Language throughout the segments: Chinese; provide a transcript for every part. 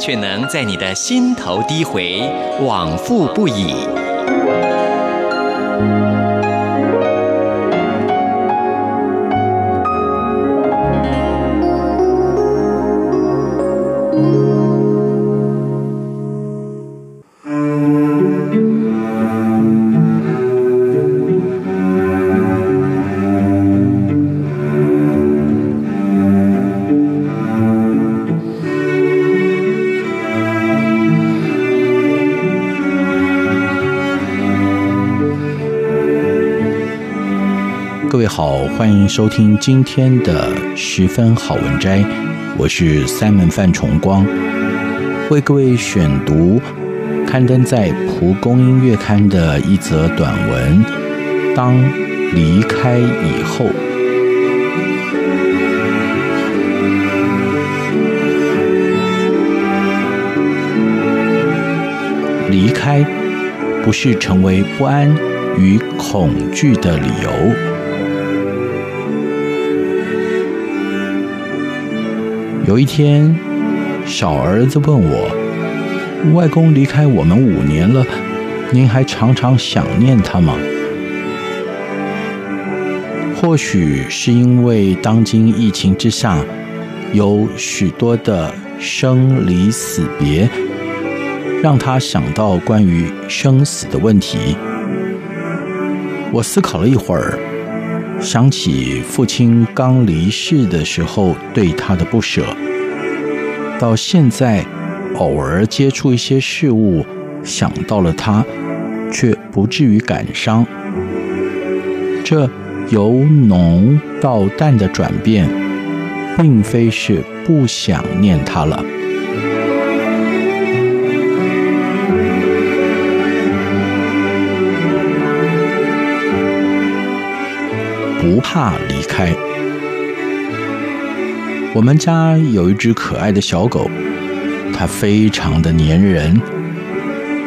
却能在你的心头低回，往复不已。好，欢迎收听今天的十分好文摘，我是 Simon 范崇光，为各位选读刊登在蒲公英月刊的一则短文。当离开以后，离开不是成为不安与恐惧的理由。有一天，小儿子问我：“外公离开我们五年了，您还常常想念他吗？”或许是因为当今疫情之下，有许多的生离死别，让他想到关于生死的问题。我思考了一会儿。想起父亲刚离世的时候对他的不舍，到现在偶尔接触一些事物，想到了他，却不至于感伤。这由浓到淡的转变，并非是不想念他了。不怕离开。我们家有一只可爱的小狗，它非常的粘人。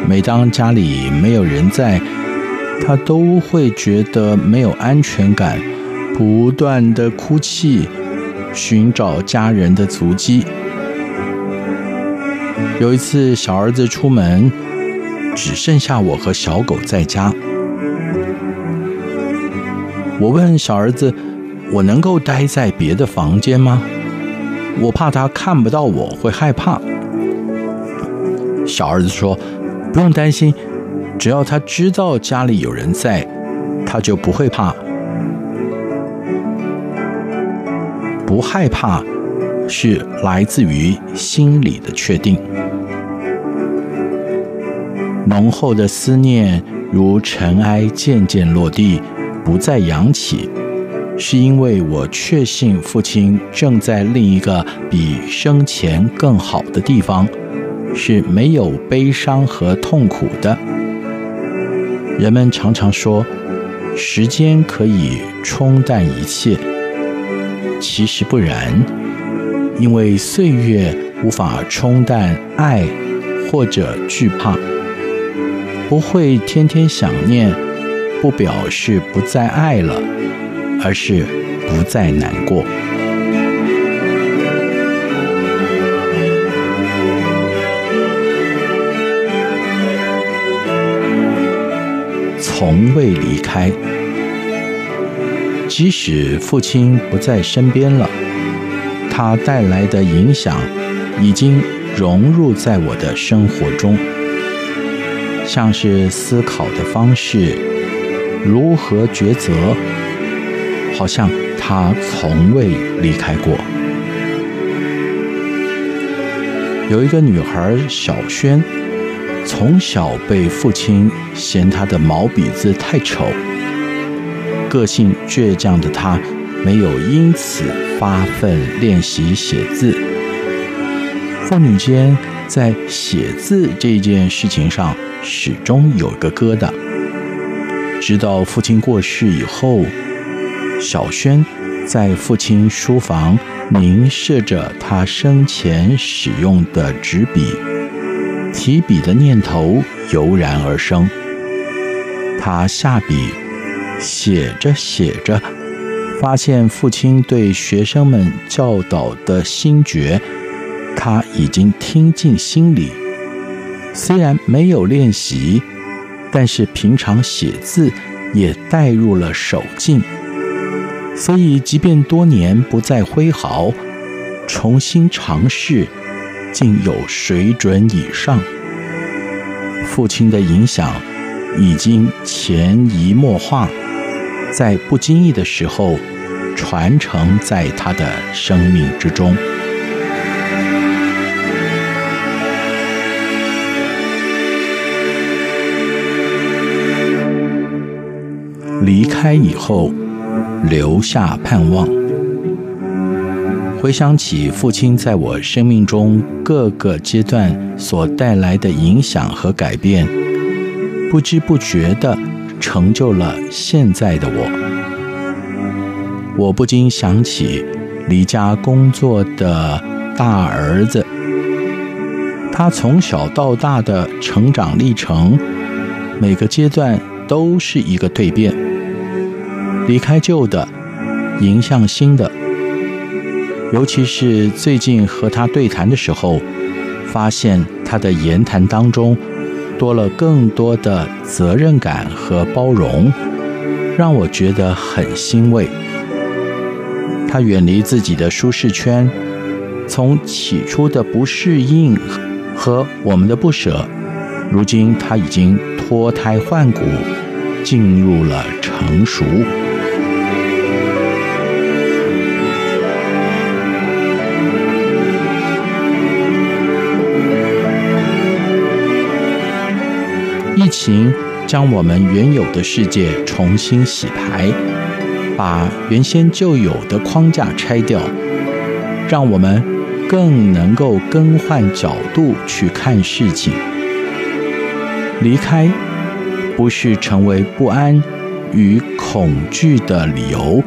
每当家里没有人在，它都会觉得没有安全感，不断的哭泣，寻找家人的足迹。有一次，小儿子出门，只剩下我和小狗在家。我问小儿子：“我能够待在别的房间吗？我怕他看不到我会害怕。”小儿子说：“不用担心，只要他知道家里有人在，他就不会怕。不害怕是来自于心里的确定。浓厚的思念如尘埃渐渐落地。”不再扬起，是因为我确信父亲正在另一个比生前更好的地方，是没有悲伤和痛苦的。人们常常说，时间可以冲淡一切，其实不然，因为岁月无法冲淡爱或者惧怕，不会天天想念。不表示不再爱了，而是不再难过。从未离开，即使父亲不在身边了，他带来的影响已经融入在我的生活中，像是思考的方式。如何抉择？好像他从未离开过。有一个女孩小萱，从小被父亲嫌她的毛笔字太丑，个性倔强的她没有因此发奋练习写字。父女间在写字这件事情上始终有个疙瘩。直到父亲过世以后，小轩在父亲书房凝视着他生前使用的纸笔，提笔的念头油然而生。他下笔，写着写着，发现父亲对学生们教导的心诀，他已经听进心里。虽然没有练习，但是平常写字也带入了手劲，所以即便多年不再挥毫，重新尝试，竟有水准以上。父亲的影响。已经潜移默化，在不经意的时候传承在他的生命之中。离开以后，留下盼望。回想起父亲在我生命中各个阶段所带来的影响和改变。不知不觉地成就了现在的我，我不禁想起离家工作的大儿子，他从小到大的成长历程，每个阶段都是一个蜕变，离开旧的，迎向新的。尤其是最近和他对谈的时候，发现他的言谈当中。多了更多的责任感和包容，让我觉得很欣慰。他远离自己的舒适圈，从起初的不适应和我们的不舍，如今他已经脱胎换骨，进入了成熟。情将我们原有的世界重新洗牌，把原先就有的框架拆掉，让我们更能够更换角度去看事情。离开不是成为不安与恐惧的理由，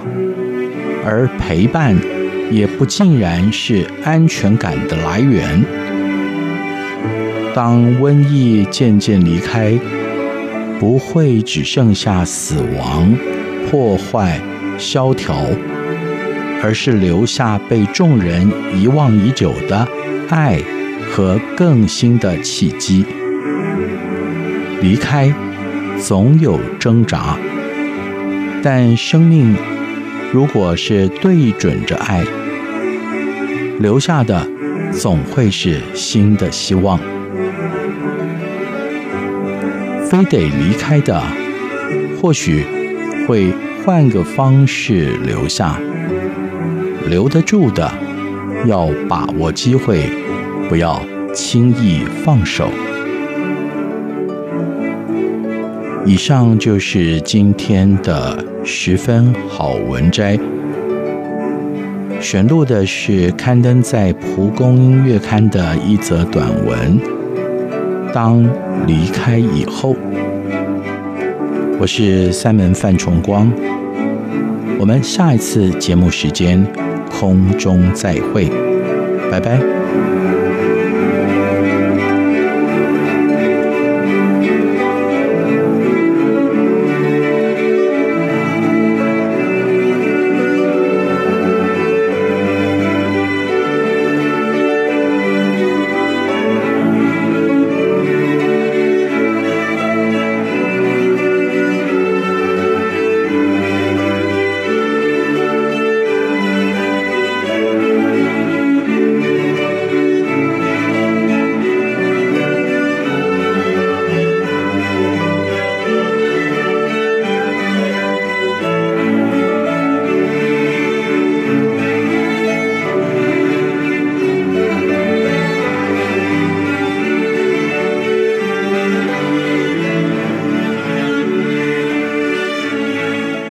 而陪伴也不尽然是安全感的来源。当瘟疫渐渐离开，不会只剩下死亡、破坏、萧条，而是留下被众人遗忘已久的爱和更新的契机。离开总有挣扎，但生命如果是对准着爱，留下的总会是新的希望。非得离开的，或许会换个方式留下；留得住的，要把握机会，不要轻易放手。以上就是今天的十分好文摘，选录的是刊登在《蒲公英月刊》的一则短文。当离开以后，我是三门范崇光。我们下一次节目时间空中再会，拜拜。